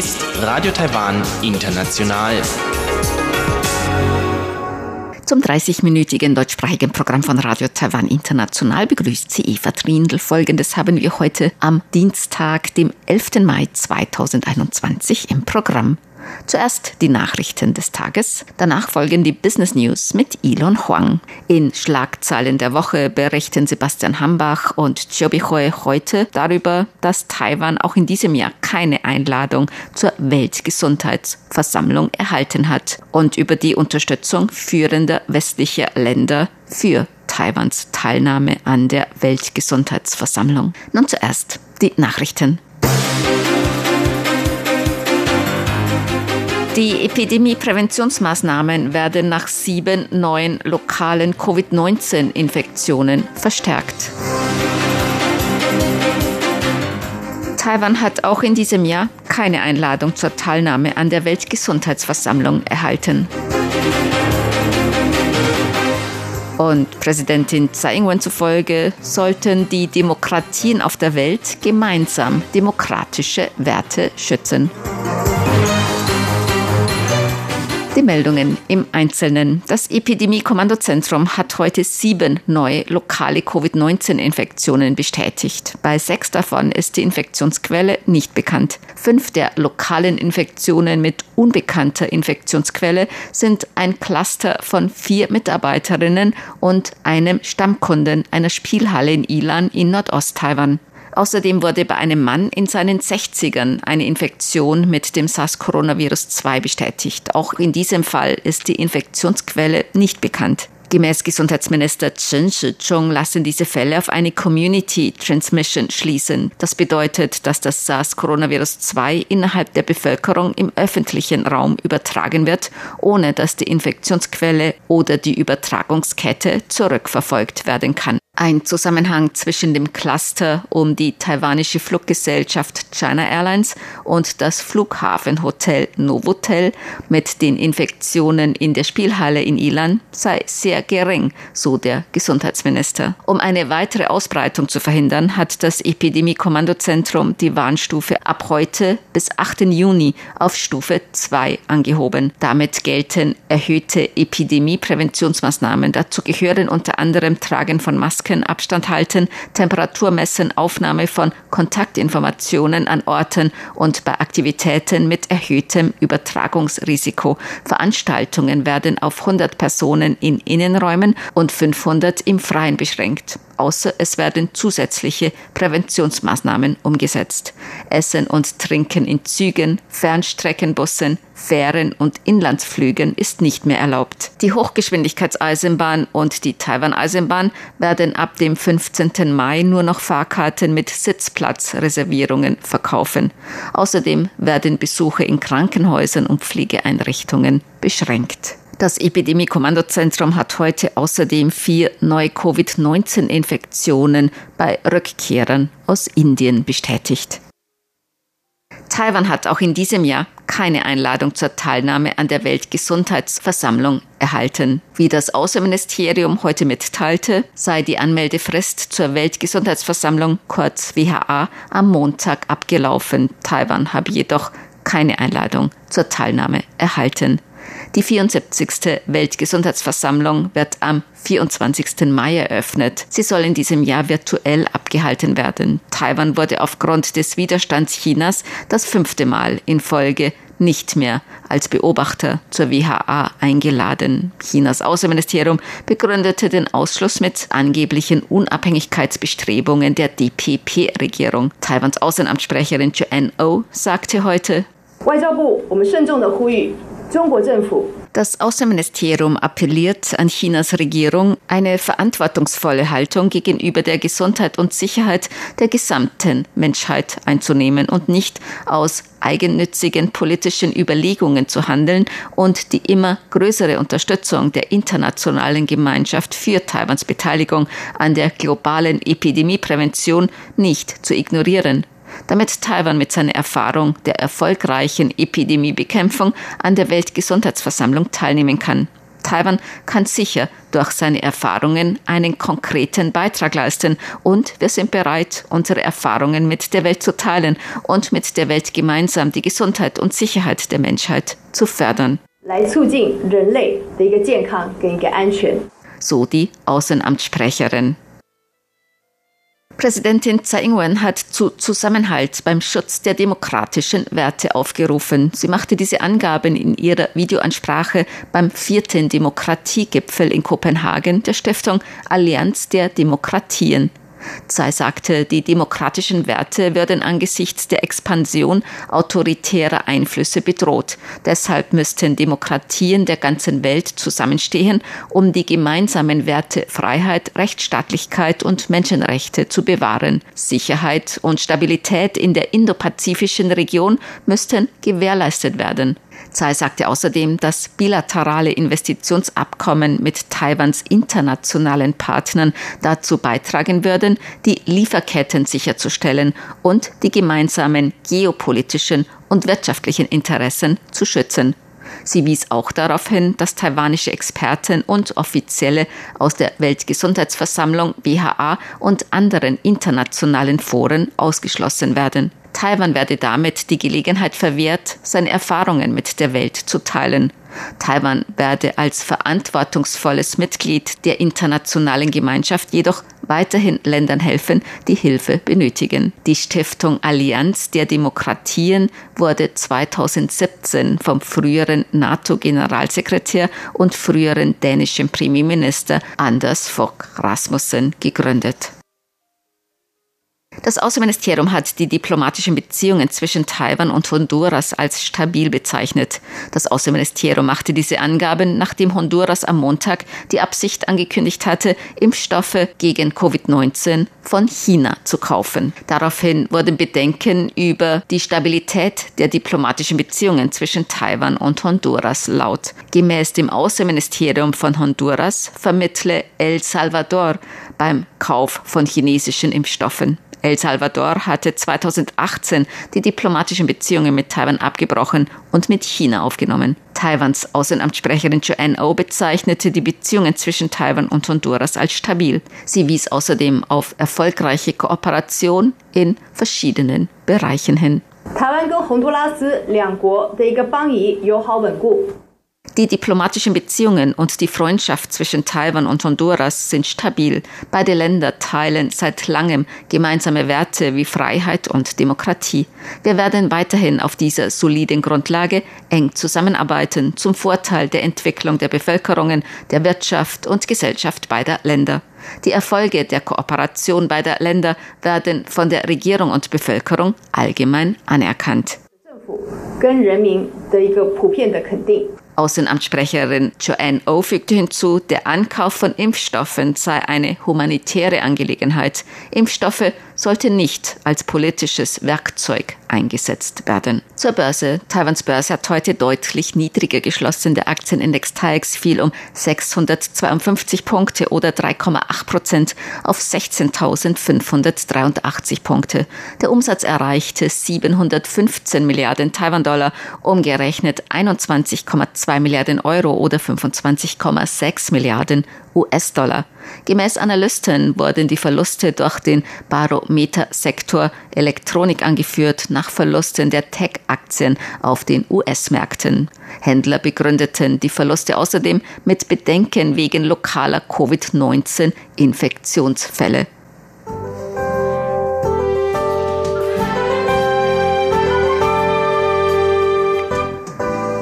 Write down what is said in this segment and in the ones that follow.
ist Radio Taiwan International. Zum 30-minütigen deutschsprachigen Programm von Radio Taiwan International begrüßt sie Eva Trindl. Folgendes haben wir heute am Dienstag, dem 11. Mai 2021 im Programm. Zuerst die Nachrichten des Tages, danach folgen die Business News mit Elon Huang. In Schlagzeilen der Woche berichten Sebastian Hambach und Chiobichoe heute darüber, dass Taiwan auch in diesem Jahr keine Einladung zur Weltgesundheitsversammlung erhalten hat und über die Unterstützung führender westlicher Länder für Taiwans Teilnahme an der Weltgesundheitsversammlung. Nun zuerst die Nachrichten. Die Epidemiepräventionsmaßnahmen werden nach sieben neuen lokalen Covid-19-Infektionen verstärkt. Taiwan hat auch in diesem Jahr keine Einladung zur Teilnahme an der Weltgesundheitsversammlung erhalten. Und Präsidentin Tsai Ing-wen zufolge sollten die Demokratien auf der Welt gemeinsam demokratische Werte schützen. Die Meldungen im Einzelnen. Das Epidemie-Kommandozentrum hat heute sieben neue lokale Covid-19-Infektionen bestätigt. Bei sechs davon ist die Infektionsquelle nicht bekannt. Fünf der lokalen Infektionen mit unbekannter Infektionsquelle sind ein Cluster von vier Mitarbeiterinnen und einem Stammkunden einer Spielhalle in Ilan in Nordost-Taiwan. Außerdem wurde bei einem Mann in seinen 60ern eine Infektion mit dem SARS-Coronavirus-2 bestätigt. Auch in diesem Fall ist die Infektionsquelle nicht bekannt. Gemäß Gesundheitsminister Chen Shih-chung lassen diese Fälle auf eine Community Transmission schließen. Das bedeutet, dass das SARS-Coronavirus-2 innerhalb der Bevölkerung im öffentlichen Raum übertragen wird, ohne dass die Infektionsquelle oder die Übertragungskette zurückverfolgt werden kann. Ein Zusammenhang zwischen dem Cluster um die taiwanische Fluggesellschaft China Airlines und das Flughafenhotel Novotel mit den Infektionen in der Spielhalle in Ilan sei sehr gering, so der Gesundheitsminister. Um eine weitere Ausbreitung zu verhindern, hat das Epidemie-Kommandozentrum die Warnstufe ab heute bis 8. Juni auf Stufe 2 angehoben. Damit gelten erhöhte Epidemiepräventionsmaßnahmen. Dazu gehören unter anderem Tragen von Masken Masken, Abstand halten, Temperatur messen, Aufnahme von Kontaktinformationen an Orten und bei Aktivitäten mit erhöhtem Übertragungsrisiko. Veranstaltungen werden auf 100 Personen in Innenräumen und 500 im Freien beschränkt außer es werden zusätzliche Präventionsmaßnahmen umgesetzt. Essen und Trinken in Zügen, Fernstreckenbussen, Fähren und Inlandsflügen ist nicht mehr erlaubt. Die Hochgeschwindigkeitseisenbahn und die Taiwan-Eisenbahn werden ab dem 15. Mai nur noch Fahrkarten mit Sitzplatzreservierungen verkaufen. Außerdem werden Besuche in Krankenhäusern und Pflegeeinrichtungen beschränkt. Das Epidemie-Kommandozentrum hat heute außerdem vier neue Covid-19-Infektionen bei Rückkehrern aus Indien bestätigt. Taiwan hat auch in diesem Jahr keine Einladung zur Teilnahme an der Weltgesundheitsversammlung erhalten. Wie das Außenministerium heute mitteilte, sei die Anmeldefrist zur Weltgesundheitsversammlung kurz WHA am Montag abgelaufen. Taiwan habe jedoch keine Einladung zur Teilnahme erhalten. Die 74. Weltgesundheitsversammlung wird am 24. Mai eröffnet. Sie soll in diesem Jahr virtuell abgehalten werden. Taiwan wurde aufgrund des Widerstands Chinas das fünfte Mal in Folge nicht mehr als Beobachter zur WHA eingeladen. Chinas Außenministerium begründete den Ausschluss mit angeblichen Unabhängigkeitsbestrebungen der DPP-Regierung. Taiwans Außenamtssprecherin Joanne O oh sagte heute, das Außenministerium appelliert an Chinas Regierung, eine verantwortungsvolle Haltung gegenüber der Gesundheit und Sicherheit der gesamten Menschheit einzunehmen und nicht aus eigennützigen politischen Überlegungen zu handeln und die immer größere Unterstützung der internationalen Gemeinschaft für Taiwans Beteiligung an der globalen Epidemieprävention nicht zu ignorieren damit Taiwan mit seiner Erfahrung der erfolgreichen Epidemiebekämpfung an der Weltgesundheitsversammlung teilnehmen kann. Taiwan kann sicher durch seine Erfahrungen einen konkreten Beitrag leisten und wir sind bereit, unsere Erfahrungen mit der Welt zu teilen und mit der Welt gemeinsam die Gesundheit und Sicherheit der Menschheit zu fördern. So die Außenamtssprecherin. Präsidentin Tsai Ing-wen hat zu Zusammenhalt beim Schutz der demokratischen Werte aufgerufen. Sie machte diese Angaben in ihrer Videoansprache beim vierten Demokratiegipfel in Kopenhagen der Stiftung Allianz der Demokratien. Tsai sagte, die demokratischen Werte würden angesichts der Expansion autoritärer Einflüsse bedroht. Deshalb müssten Demokratien der ganzen Welt zusammenstehen, um die gemeinsamen Werte Freiheit, Rechtsstaatlichkeit und Menschenrechte zu bewahren. Sicherheit und Stabilität in der indopazifischen Region müssten gewährleistet werden. Tsai sagte außerdem, dass bilaterale Investitionsabkommen mit Taiwans internationalen Partnern dazu beitragen würden, die Lieferketten sicherzustellen und die gemeinsamen geopolitischen und wirtschaftlichen Interessen zu schützen. Sie wies auch darauf hin, dass taiwanische Experten und Offizielle aus der Weltgesundheitsversammlung WHA und anderen internationalen Foren ausgeschlossen werden. Taiwan werde damit die Gelegenheit verwehrt, seine Erfahrungen mit der Welt zu teilen. Taiwan werde als verantwortungsvolles Mitglied der internationalen Gemeinschaft jedoch weiterhin Ländern helfen, die Hilfe benötigen. Die Stiftung Allianz der Demokratien wurde 2017 vom früheren NATO-Generalsekretär und früheren dänischen Premierminister Anders Fogh Rasmussen gegründet. Das Außenministerium hat die diplomatischen Beziehungen zwischen Taiwan und Honduras als stabil bezeichnet. Das Außenministerium machte diese Angaben, nachdem Honduras am Montag die Absicht angekündigt hatte, Impfstoffe gegen Covid-19 von China zu kaufen. Daraufhin wurden Bedenken über die Stabilität der diplomatischen Beziehungen zwischen Taiwan und Honduras laut. Gemäß dem Außenministerium von Honduras vermittle El Salvador beim Kauf von chinesischen Impfstoffen. El Salvador hatte 2018 die diplomatischen Beziehungen mit Taiwan abgebrochen und mit China aufgenommen. Taiwans Außenamtssprecherin Joanne O bezeichnete die Beziehungen zwischen Taiwan und Honduras als stabil. Sie wies außerdem auf erfolgreiche Kooperation in verschiedenen Bereichen hin. Taiwan 跟洪都拉斯两国的一个邦谊友好稳固。 Die diplomatischen Beziehungen und die Freundschaft zwischen Taiwan und Honduras sind stabil. Beide Länder teilen seit langem gemeinsame Werte wie Freiheit und Demokratie. Wir werden weiterhin auf dieser soliden Grundlage eng zusammenarbeiten zum Vorteil der Entwicklung der Bevölkerungen, der Wirtschaft und Gesellschaft beider Länder. Die Erfolge der Kooperation beider Länder werden von der Regierung und Bevölkerung allgemein anerkannt. Außenamtssprecherin Joanne O fügte hinzu, der Ankauf von Impfstoffen sei eine humanitäre Angelegenheit. Impfstoffe sollte nicht als politisches Werkzeug eingesetzt werden. Zur Börse. Taiwans Börse hat heute deutlich niedriger geschlossen. Der Aktienindex TAIX fiel um 652 Punkte oder 3,8 Prozent auf 16.583 Punkte. Der Umsatz erreichte 715 Milliarden Taiwan-Dollar, umgerechnet 21,2 Milliarden Euro oder 25,6 Milliarden US-Dollar. Gemäß Analysten wurden die Verluste durch den Barometersektor Elektronik angeführt nach Verlusten der Tech-Aktien auf den US-Märkten. Händler begründeten die Verluste außerdem mit Bedenken wegen lokaler Covid-19-Infektionsfälle.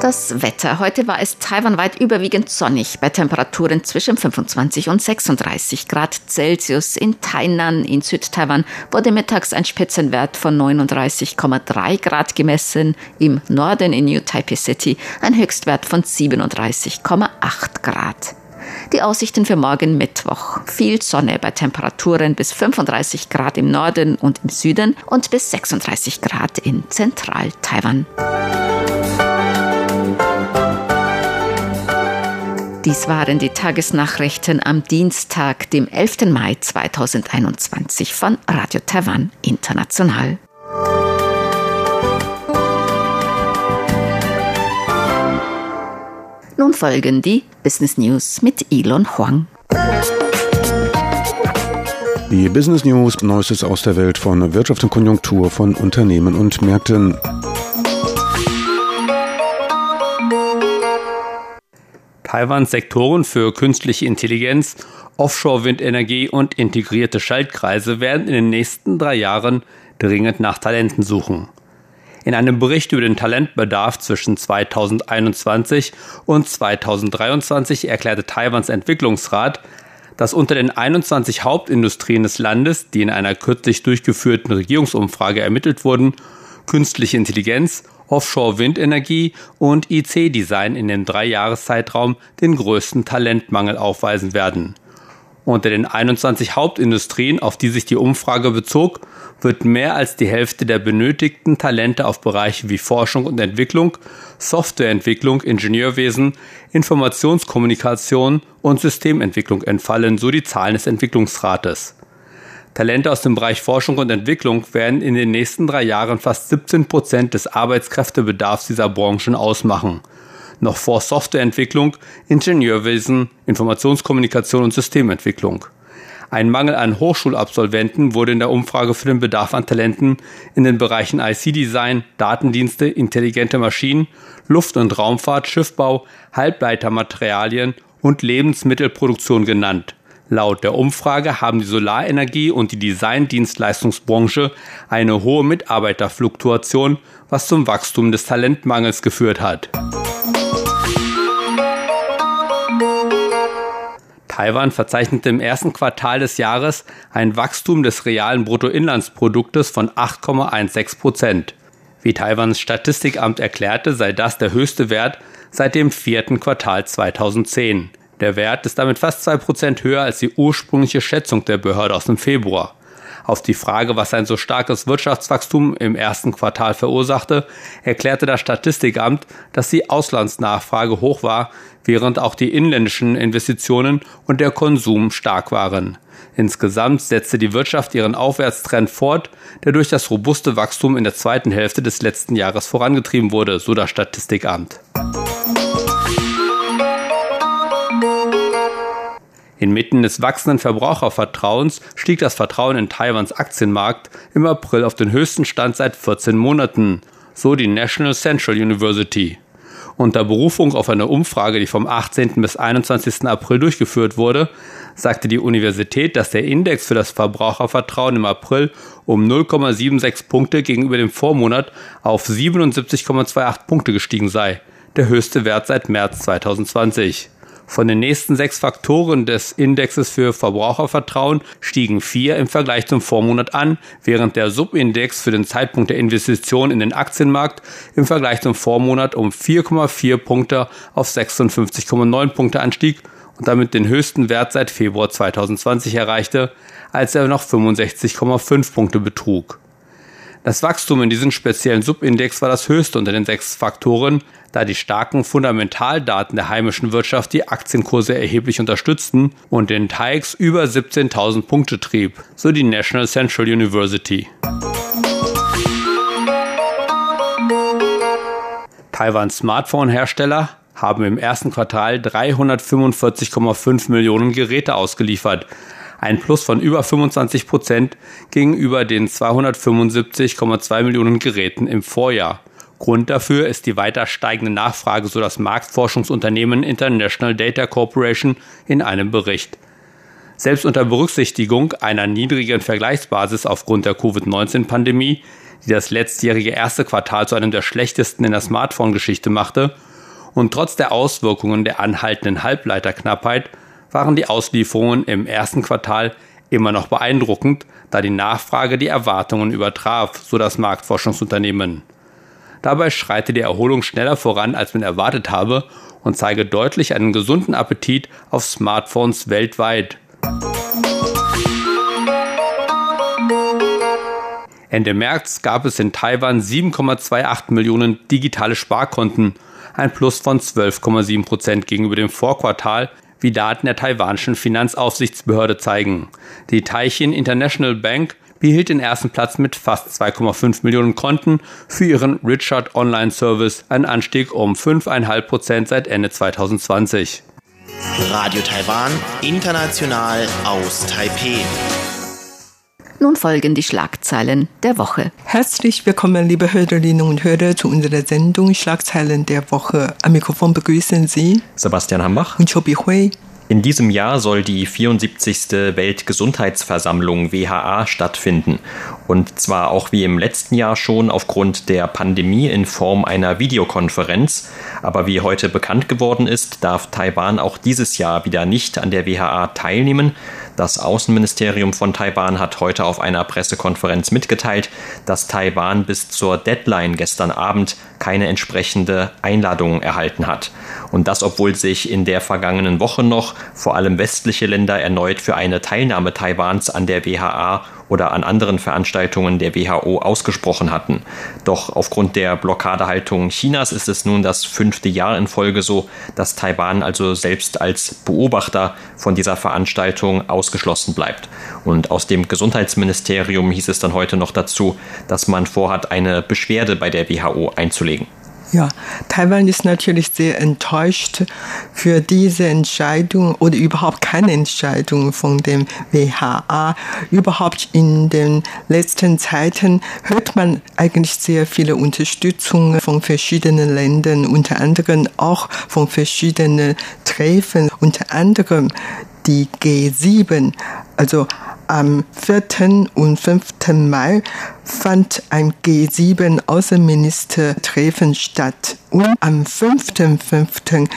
Das Wetter. Heute war es taiwanweit überwiegend sonnig bei Temperaturen zwischen 25 und 36 Grad Celsius. In Tainan in Südtaiwan wurde mittags ein Spitzenwert von 39,3 Grad gemessen. Im Norden in New Taipei City ein Höchstwert von 37,8 Grad. Die Aussichten für morgen Mittwoch. Viel Sonne bei Temperaturen bis 35 Grad im Norden und im Süden und bis 36 Grad in Zentral-Taiwan. Dies waren die Tagesnachrichten am Dienstag, dem 11. Mai 2021 von Radio Taiwan International. Nun folgen die Business News mit Elon Huang. Die Business News, Neuestes aus der Welt von Wirtschaft und Konjunktur von Unternehmen und Märkten. Taiwans Sektoren für künstliche Intelligenz, Offshore-Windenergie und integrierte Schaltkreise werden in den nächsten drei Jahren dringend nach Talenten suchen. In einem Bericht über den Talentbedarf zwischen 2021 und 2023 erklärte Taiwans Entwicklungsrat, dass unter den 21 Hauptindustrien des Landes, die in einer kürzlich durchgeführten Regierungsumfrage ermittelt wurden, künstliche Intelligenz, Offshore-Windenergie und IC-Design in dem Dreijahreszeitraum den größten Talentmangel aufweisen werden. Unter den 21 Hauptindustrien, auf die sich die Umfrage bezog, wird mehr als die Hälfte der benötigten Talente auf Bereiche wie Forschung und Entwicklung, Softwareentwicklung, Ingenieurwesen, Informationskommunikation und Systementwicklung entfallen, so die Zahlen des Entwicklungsrates. Talente aus dem Bereich Forschung und Entwicklung werden in den nächsten drei Jahren fast 17 Prozent des Arbeitskräftebedarfs dieser Branchen ausmachen noch vor Softwareentwicklung, Ingenieurwesen, Informationskommunikation und Systementwicklung. Ein Mangel an Hochschulabsolventen wurde in der Umfrage für den Bedarf an Talenten in den Bereichen IC-Design, Datendienste, intelligente Maschinen, Luft- und Raumfahrt, Schiffbau, Halbleitermaterialien und Lebensmittelproduktion genannt. Laut der Umfrage haben die Solarenergie und die Designdienstleistungsbranche eine hohe Mitarbeiterfluktuation, was zum Wachstum des Talentmangels geführt hat. Taiwan verzeichnete im ersten Quartal des Jahres ein Wachstum des realen Bruttoinlandsproduktes von 8,16 Prozent. Wie Taiwans Statistikamt erklärte, sei das der höchste Wert seit dem vierten Quartal 2010. Der Wert ist damit fast zwei Prozent höher als die ursprüngliche Schätzung der Behörde aus dem Februar. Auf die Frage, was ein so starkes Wirtschaftswachstum im ersten Quartal verursachte, erklärte das Statistikamt, dass die Auslandsnachfrage hoch war, während auch die inländischen Investitionen und der Konsum stark waren. Insgesamt setzte die Wirtschaft ihren Aufwärtstrend fort, der durch das robuste Wachstum in der zweiten Hälfte des letzten Jahres vorangetrieben wurde, so das Statistikamt. Inmitten des wachsenden Verbrauchervertrauens stieg das Vertrauen in Taiwans Aktienmarkt im April auf den höchsten Stand seit 14 Monaten, so die National Central University. Unter Berufung auf eine Umfrage, die vom 18. bis 21. April durchgeführt wurde, sagte die Universität, dass der Index für das Verbrauchervertrauen im April um 0,76 Punkte gegenüber dem Vormonat auf 77,28 Punkte gestiegen sei, der höchste Wert seit März 2020. Von den nächsten sechs Faktoren des Indexes für Verbrauchervertrauen stiegen vier im Vergleich zum Vormonat an, während der Subindex für den Zeitpunkt der Investition in den Aktienmarkt im Vergleich zum Vormonat um 4,4 Punkte auf 56,9 Punkte anstieg und damit den höchsten Wert seit Februar 2020 erreichte, als er noch 65,5 Punkte betrug. Das Wachstum in diesem speziellen Subindex war das höchste unter den sechs Faktoren, da die starken Fundamentaldaten der heimischen Wirtschaft die Aktienkurse erheblich unterstützten und den TAIX über 17.000 Punkte trieb, so die National Central University. Taiwans Smartphone-Hersteller haben im ersten Quartal 345,5 Millionen Geräte ausgeliefert, ein Plus von über 25 Prozent gegenüber den 275,2 Millionen Geräten im Vorjahr. Grund dafür ist die weiter steigende Nachfrage, so das Marktforschungsunternehmen International Data Corporation in einem Bericht. Selbst unter Berücksichtigung einer niedrigen Vergleichsbasis aufgrund der Covid-19-Pandemie, die das letztjährige erste Quartal zu einem der schlechtesten in der Smartphone-Geschichte machte, und trotz der Auswirkungen der anhaltenden Halbleiterknappheit waren die Auslieferungen im ersten Quartal immer noch beeindruckend, da die Nachfrage die Erwartungen übertraf, so das Marktforschungsunternehmen. Dabei schreite die Erholung schneller voran, als man erwartet habe und zeige deutlich einen gesunden Appetit auf Smartphones weltweit. Ende März gab es in Taiwan 7,28 Millionen digitale Sparkonten, ein Plus von 12,7 Prozent gegenüber dem Vorquartal, wie Daten der taiwanischen Finanzaufsichtsbehörde zeigen. Die Taichin International Bank behielt den ersten Platz mit fast 2,5 Millionen Konten für ihren Richard Online Service, ein Anstieg um 5,5 Prozent seit Ende 2020. Radio Taiwan, international aus Taipeh. Nun folgen die Schlagzeilen der Woche. Herzlich willkommen, liebe Hörerinnen und Hörer, zu unserer Sendung Schlagzeilen der Woche. Am Mikrofon begrüßen Sie Sebastian Hambach und Chobi Hui. In diesem Jahr soll die 74. Weltgesundheitsversammlung WHA stattfinden. Und zwar auch wie im letzten Jahr schon aufgrund der Pandemie in Form einer Videokonferenz. Aber wie heute bekannt geworden ist, darf Taiwan auch dieses Jahr wieder nicht an der WHA teilnehmen. Das Außenministerium von Taiwan hat heute auf einer Pressekonferenz mitgeteilt, dass Taiwan bis zur Deadline gestern Abend keine entsprechende Einladung erhalten hat. Und das, obwohl sich in der vergangenen Woche noch vor allem westliche Länder erneut für eine Teilnahme Taiwans an der WHA oder an anderen Veranstaltungen der WHO ausgesprochen hatten. Doch aufgrund der Blockadehaltung Chinas ist es nun das fünfte Jahr in Folge so, dass Taiwan also selbst als Beobachter von dieser Veranstaltung ausgeschlossen bleibt. Und aus dem Gesundheitsministerium hieß es dann heute noch dazu, dass man vorhat, eine Beschwerde bei der WHO einzulegen. Ja, Taiwan ist natürlich sehr enttäuscht für diese Entscheidung oder überhaupt keine Entscheidung von dem WHA. Überhaupt in den letzten Zeiten hört man eigentlich sehr viele Unterstützung von verschiedenen Ländern, unter anderem auch von verschiedenen Treffen, unter anderem die G7, also am 4. und 5. Mai fand ein G7-Außenministertreffen statt. Und am 5.5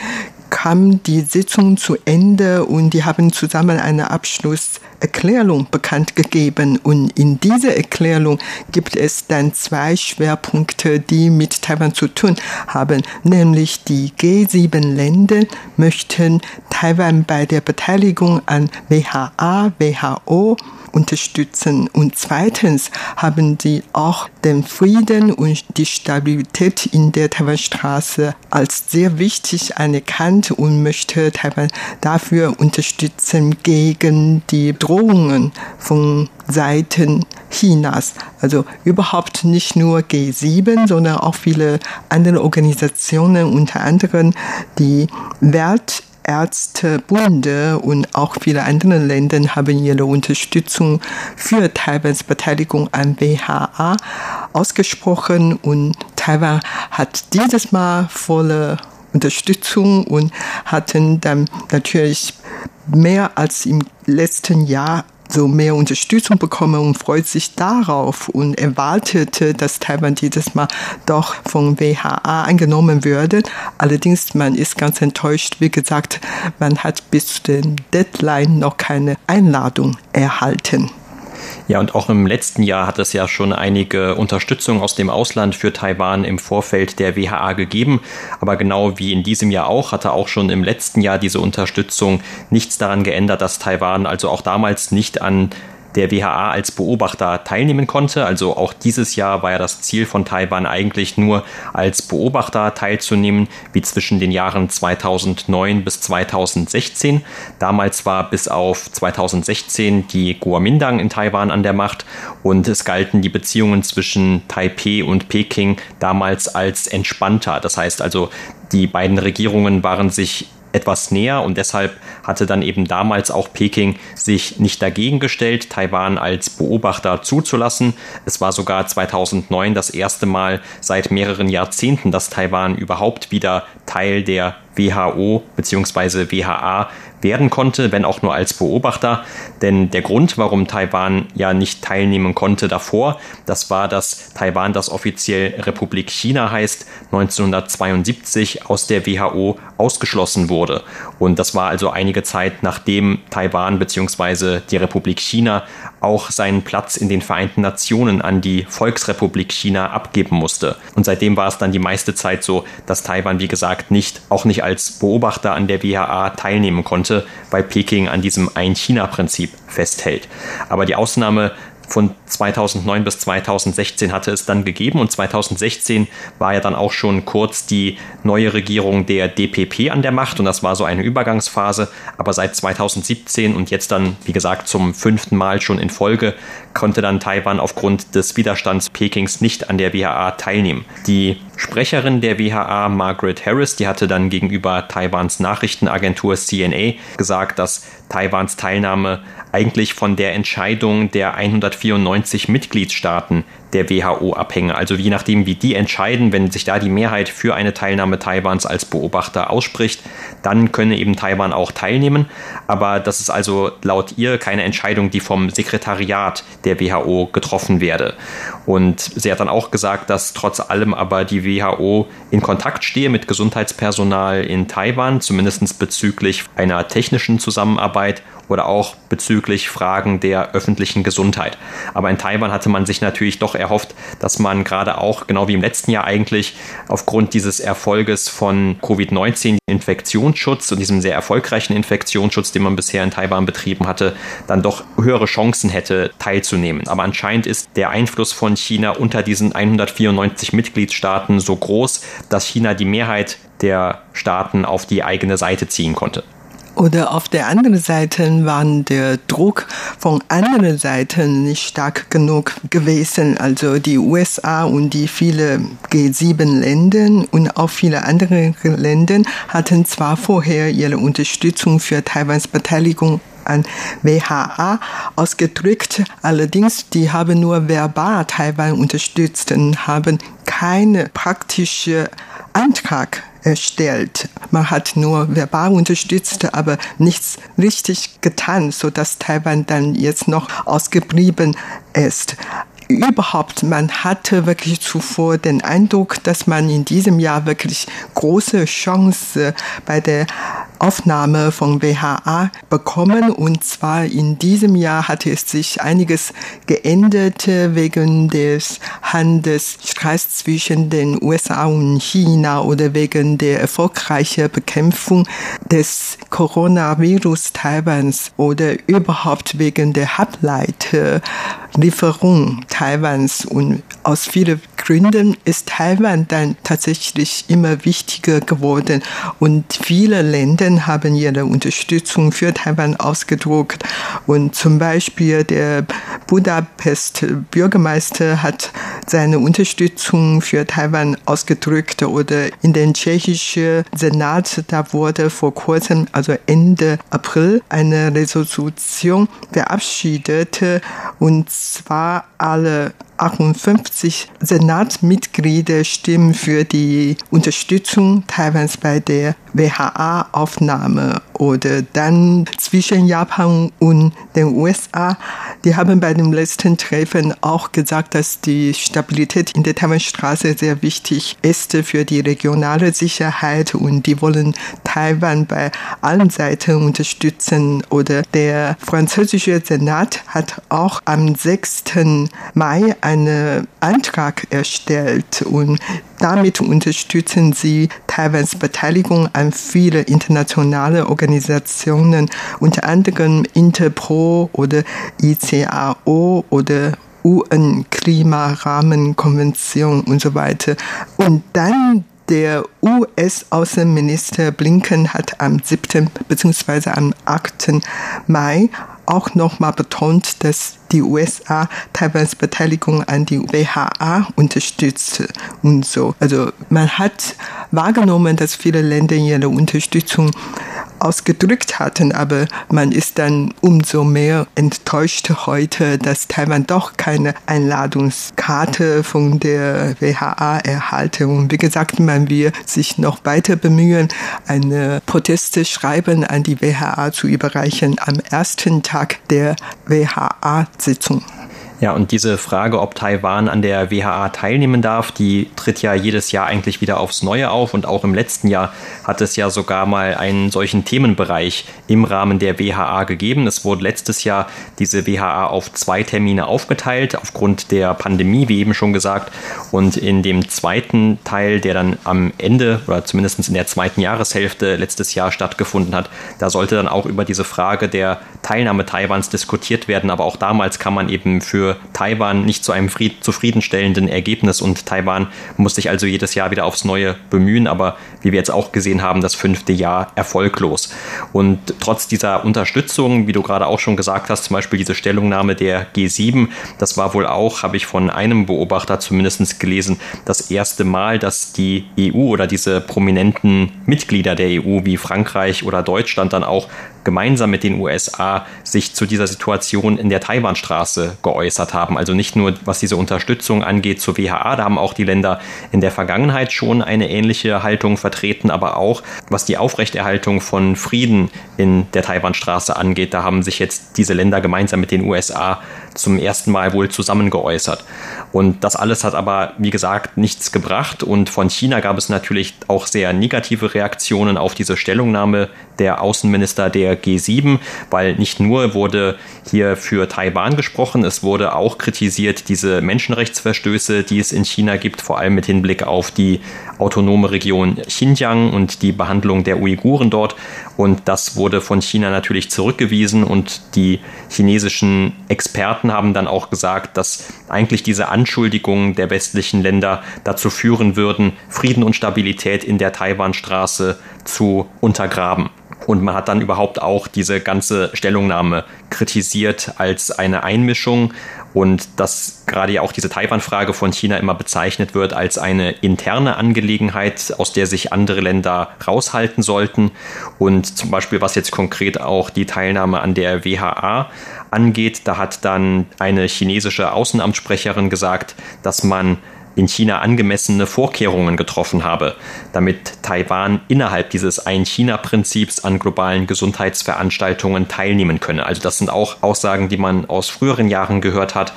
kam die Sitzung zu Ende und die haben zusammen eine Abschlusserklärung bekannt gegeben. Und in dieser Erklärung gibt es dann zwei Schwerpunkte, die mit Taiwan zu tun haben. Nämlich die G7-Länder möchten Taiwan bei der Beteiligung an WHA, WHO unterstützen. Und zweitens haben sie auch den Frieden und die Stabilität in der Taiwanstraße als sehr wichtig anerkannt und möchte Taiwan dafür unterstützen gegen die Drohungen von Seiten Chinas. Also überhaupt nicht nur G7, sondern auch viele andere Organisationen, unter anderem die Welt Ärztebunde und auch viele andere Länder haben ihre Unterstützung für Taiwans Beteiligung an WHA ausgesprochen. Und Taiwan hat dieses Mal volle Unterstützung und hatten dann natürlich mehr als im letzten Jahr so mehr Unterstützung bekommen und freut sich darauf und erwartete, dass Taiwan dieses Mal doch von WHA angenommen würde. Allerdings, man ist ganz enttäuscht. Wie gesagt, man hat bis zu den Deadline noch keine Einladung erhalten. Ja, und auch im letzten Jahr hat es ja schon einige Unterstützung aus dem Ausland für Taiwan im Vorfeld der WHA gegeben. Aber genau wie in diesem Jahr auch, hatte auch schon im letzten Jahr diese Unterstützung nichts daran geändert, dass Taiwan also auch damals nicht an der WHA als Beobachter teilnehmen konnte. Also auch dieses Jahr war ja das Ziel von Taiwan eigentlich nur als Beobachter teilzunehmen, wie zwischen den Jahren 2009 bis 2016. Damals war bis auf 2016 die Kuomintang in Taiwan an der Macht und es galten die Beziehungen zwischen Taipei und Peking damals als entspannter. Das heißt also, die beiden Regierungen waren sich etwas näher und deshalb hatte dann eben damals auch Peking sich nicht dagegen gestellt, Taiwan als Beobachter zuzulassen. Es war sogar 2009 das erste Mal seit mehreren Jahrzehnten, dass Taiwan überhaupt wieder Teil der WHO bzw. WHA werden konnte, wenn auch nur als Beobachter. Denn der Grund, warum Taiwan ja nicht teilnehmen konnte davor, das war, dass Taiwan, das offiziell Republik China heißt, 1972 aus der WHO ausgeschlossen wurde. Und das war also einige Zeit nachdem Taiwan bzw. die Republik China auch seinen Platz in den Vereinten Nationen an die Volksrepublik China abgeben musste. Und seitdem war es dann die meiste Zeit so, dass Taiwan, wie gesagt, nicht, auch nicht als Beobachter an der WHA teilnehmen konnte, weil Peking an diesem Ein-China-Prinzip festhält. Aber die Ausnahme Von 2009 bis 2016 hatte es dann gegeben und 2016 war ja dann auch schon kurz die neue Regierung der DPP an der Macht und das war so eine Übergangsphase. Aber seit 2017 und jetzt dann, wie gesagt, zum fünften Mal schon in Folge konnte dann Taiwan aufgrund des Widerstands Pekings nicht an der WHA teilnehmen. Die Sprecherin der WHA, Margaret Harris, die hatte dann gegenüber Taiwans Nachrichtenagentur CNA gesagt, dass Taiwans Teilnahme eigentlich von der Entscheidung der 194 Mitgliedstaaten der WHO abhänge. Also je nachdem, wie die entscheiden, wenn sich da die Mehrheit für eine Teilnahme Taiwans als Beobachter ausspricht, dann könne eben Taiwan auch teilnehmen. Aber das ist also laut ihr keine Entscheidung, die vom Sekretariat der WHO getroffen werde. Und sie hat dann auch gesagt, dass trotz allem aber die WHO in Kontakt stehe mit Gesundheitspersonal in Taiwan, zumindest bezüglich einer technischen Zusammenarbeit oder auch bezüglich Fragen der öffentlichen Gesundheit. Aber in Taiwan hatte man sich natürlich doch erhofft, dass man gerade auch, genau wie im letzten Jahr eigentlich, aufgrund dieses Erfolges von Covid-19 Infektionsschutz und diesem sehr erfolgreichen Infektionsschutz, den man bisher in Taiwan betrieben hatte, dann doch höhere Chancen hätte teilzunehmen. Aber anscheinend ist der Einfluss von China unter diesen 194 Mitgliedstaaten so groß, dass China die Mehrheit der Staaten auf die eigene Seite ziehen konnte. Oder auf der anderen Seite war der Druck von anderen Seiten nicht stark genug gewesen. Also die USA und die viele G7-Länder und auch viele andere Länder hatten zwar vorher ihre Unterstützung für Taiwans Beteiligung an WHA ausgedrückt. Allerdings, die haben nur verbal Taiwan unterstützt und haben keine praktische Antrag erstellt. Man hat nur verbal unterstützt, aber nichts richtig getan, so dass Taiwan dann jetzt noch ausgeblieben ist überhaupt, man hatte wirklich zuvor den Eindruck, dass man in diesem Jahr wirklich große Chance bei der Aufnahme von WHA bekommen. Und zwar in diesem Jahr hatte es sich einiges geändert wegen des Handelsstreits zwischen den USA und China oder wegen der erfolgreichen Bekämpfung des Coronavirus Taiwans oder überhaupt wegen der Halbleiterlieferung Taiwans. Und aus vielen Gründen ist Taiwan dann tatsächlich immer wichtiger geworden. Und viele Länder haben ihre Unterstützung für Taiwan ausgedruckt und zum Beispiel der Budapest Bürgermeister hat seine Unterstützung für Taiwan ausgedrückt. Oder in den tschechischen Senat, da wurde vor kurzem, also Ende April, eine Resolution verabschiedet. Und zwar alle 58 Senatsmitglieder stimmen für die Unterstützung Taiwans bei der WHA-Aufnahme oder dann zwischen Japan und den USA. Die haben bei dem letzten Treffen auch gesagt, dass die Stabilität in der Taiwanstraße sehr wichtig ist für die regionale Sicherheit und die wollen Taiwan bei allen Seiten unterstützen. Oder der französische Senat hat auch am 6. Mai einen Antrag erstellt und damit unterstützen sie Taiwans Beteiligung an viele internationale Organisationen, unter anderem Interpol oder ICAO oder UN-Klimarahmenkonvention und so weiter. Und dann der US-Außenminister Blinken hat am 7. bzw. am 8. Mai auch nochmal betont, dass die USA Taiwans Beteiligung an die WHA unterstützt und so. Also man hat wahrgenommen, dass viele Länder ihre Unterstützung ausgedrückt hatten, aber man ist dann umso mehr enttäuscht heute, dass Taiwan doch keine Einladungskarte von der WHA erhalte. Und wie gesagt, man will sich noch weiter bemühen, eine Proteste schreiben an die WHA zu überreichen am ersten Tag der WHA-Sitzung. Ja, und diese Frage, ob Taiwan an der WHA teilnehmen darf, die tritt ja jedes Jahr eigentlich wieder aufs Neue auf. Und auch im letzten Jahr hat es ja sogar mal einen solchen Themenbereich im Rahmen der WHA gegeben. Es wurde letztes Jahr diese WHA auf zwei Termine aufgeteilt, aufgrund der Pandemie, wie eben schon gesagt. Und in dem zweiten Teil, der dann am Ende oder zumindest in der zweiten Jahreshälfte letztes Jahr stattgefunden hat, da sollte dann auch über diese Frage der Teilnahme Taiwans diskutiert werden. Aber auch damals kann man eben für Taiwan nicht zu einem zufriedenstellenden Ergebnis und Taiwan muss sich also jedes Jahr wieder aufs Neue bemühen, aber wie wir jetzt auch gesehen haben, das fünfte Jahr erfolglos. Und trotz dieser Unterstützung, wie du gerade auch schon gesagt hast, zum Beispiel diese Stellungnahme der G7, das war wohl auch, habe ich von einem Beobachter zumindest gelesen, das erste Mal, dass die EU oder diese prominenten Mitglieder der EU wie Frankreich oder Deutschland dann auch gemeinsam mit den USA sich zu dieser Situation in der Taiwanstraße geäußert haben. Also nicht nur was diese Unterstützung angeht zur WHA, da haben auch die Länder in der Vergangenheit schon eine ähnliche Haltung vertreten, aber auch was die Aufrechterhaltung von Frieden in der Taiwanstraße angeht, da haben sich jetzt diese Länder gemeinsam mit den USA zum ersten Mal wohl zusammen geäußert. Und das alles hat aber, wie gesagt, nichts gebracht. Und von China gab es natürlich auch sehr negative Reaktionen auf diese Stellungnahme der Außenminister der G7, weil nicht nur wurde hier für Taiwan gesprochen, es wurde auch kritisiert diese Menschenrechtsverstöße, die es in China gibt, vor allem mit Hinblick auf die autonome Region Xinjiang und die Behandlung der Uiguren dort. Und das wurde von China natürlich zurückgewiesen und die chinesischen Experten haben dann auch gesagt, dass eigentlich diese Anschuldigungen der westlichen Länder dazu führen würden, Frieden und Stabilität in der Taiwanstraße zu untergraben. Und man hat dann überhaupt auch diese ganze Stellungnahme kritisiert als eine Einmischung und dass gerade ja auch diese Taiwan-Frage von China immer bezeichnet wird als eine interne Angelegenheit, aus der sich andere Länder raushalten sollten. Und zum Beispiel, was jetzt konkret auch die Teilnahme an der WHA angeht, da hat dann eine chinesische Außenamtssprecherin gesagt, dass man in China angemessene Vorkehrungen getroffen habe, damit Taiwan innerhalb dieses Ein-China-Prinzips an globalen Gesundheitsveranstaltungen teilnehmen könne. Also das sind auch Aussagen, die man aus früheren Jahren gehört hat,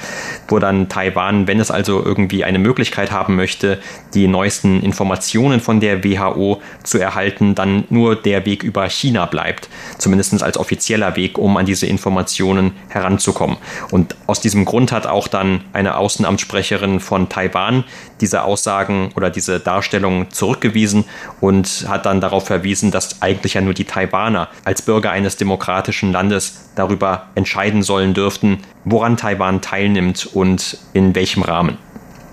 wo dann Taiwan, wenn es also irgendwie eine Möglichkeit haben möchte, die neuesten Informationen von der WHO zu erhalten, dann nur der Weg über China bleibt, zumindest als offizieller Weg, um an diese Informationen heranzukommen. Und aus diesem Grund hat auch dann eine Außenamtssprecherin von Taiwan diese Aussagen oder diese Darstellungen zurückgewiesen und hat dann darauf verwiesen, dass eigentlich ja nur die Taiwaner als Bürger eines demokratischen Landes darüber entscheiden sollen dürften, woran Taiwan teilnimmt und in welchem Rahmen.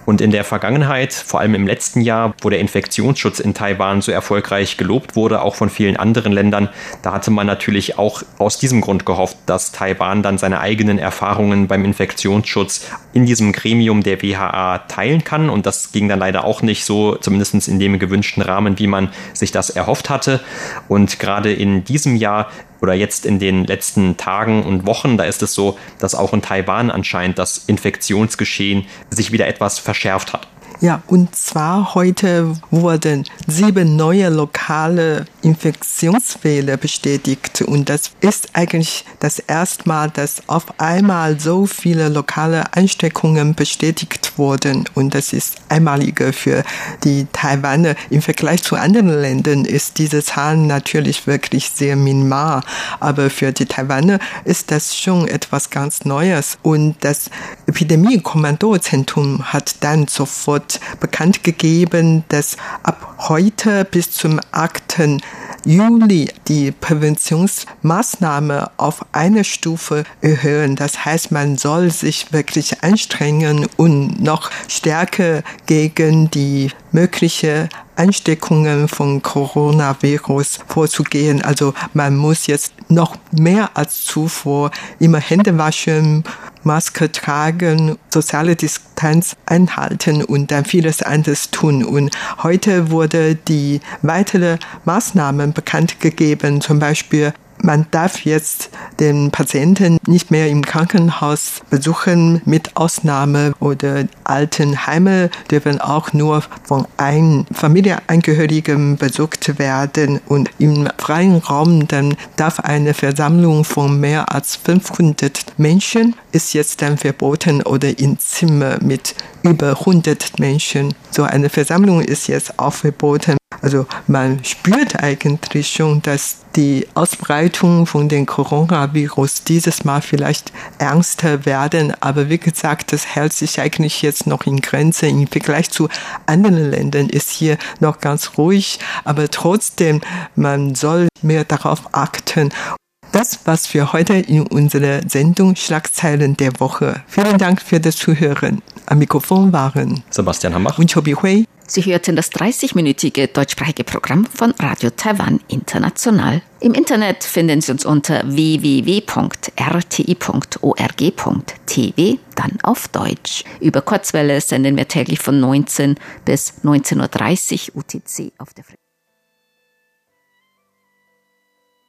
Und in der Vergangenheit, vor allem im letzten Jahr, wo der Infektionsschutz in Taiwan so erfolgreich gelobt wurde, auch von vielen anderen Ländern, da hatte man natürlich auch aus diesem Grund gehofft, dass Taiwan dann seine eigenen Erfahrungen beim Infektionsschutz in diesem Gremium der WHA teilen kann. Und das ging dann leider auch nicht so, zumindest in dem gewünschten Rahmen, wie man sich das erhofft hatte. Und gerade in diesem Jahr oder jetzt in den letzten Tagen und Wochen, da ist es so, dass auch in Taiwan anscheinend das Infektionsgeschehen sich wieder etwas verschärft hat. Ja, und zwar heute wurden sieben neue lokale Infektionsfälle bestätigt. Und das ist eigentlich das erste Mal, dass auf einmal so viele lokale Ansteckungen bestätigt wurden. Und das ist einmalige für die Taiwaner. Im Vergleich zu anderen Ländern ist diese Zahl natürlich wirklich sehr minimal. Aber für die Taiwaner ist das schon etwas ganz Neues. Und das Epidemie-Kommandozentrum hat dann sofort bekannt gegeben, dass ab heute bis zum 8. Juli die Präventionsmaßnahme auf eine Stufe erhöhen. Das heißt, man soll sich wirklich anstrengen und noch stärker gegen die mögliche Ansteckungen von Coronavirus vorzugehen. Also man muss jetzt noch mehr als zuvor immer Hände waschen, Maske tragen, soziale Distanz einhalten und dann vieles anderes tun. Und heute wurde die weitere Maßnahmen bekannt gegeben, zum Beispiel man darf jetzt den Patienten nicht mehr im Krankenhaus besuchen, mit Ausnahme oder Altenheime dürfen auch nur von einem Familienangehörigen besucht werden und im freien Raum dann darf eine Versammlung von mehr als 500 Menschen ist jetzt dann verboten oder in Zimmer mit über 100 Menschen. So eine Versammlung ist jetzt auch verboten. Also man spürt eigentlich schon, dass die Ausbreitung von dem Coronavirus dieses Mal vielleicht ernster werden. Aber wie gesagt, das hält sich eigentlich jetzt noch in Grenzen. Im Vergleich zu anderen Ländern ist hier noch ganz ruhig. Aber trotzdem, man soll mehr darauf achten. Das war's für heute in unserer Sendung Schlagzeilen der Woche. Vielen Dank für das Zuhören. Am Mikrofon waren Sebastian Hambach und Chobi Hui. Sie hörten das 30-minütige deutschsprachige Programm von Radio Taiwan International. Im Internet finden Sie uns unter www.rti.org.tv, dann auf Deutsch. Über Kurzwelle senden wir täglich von 19 bis 19.30 Uhr UTC auf der Frequenz.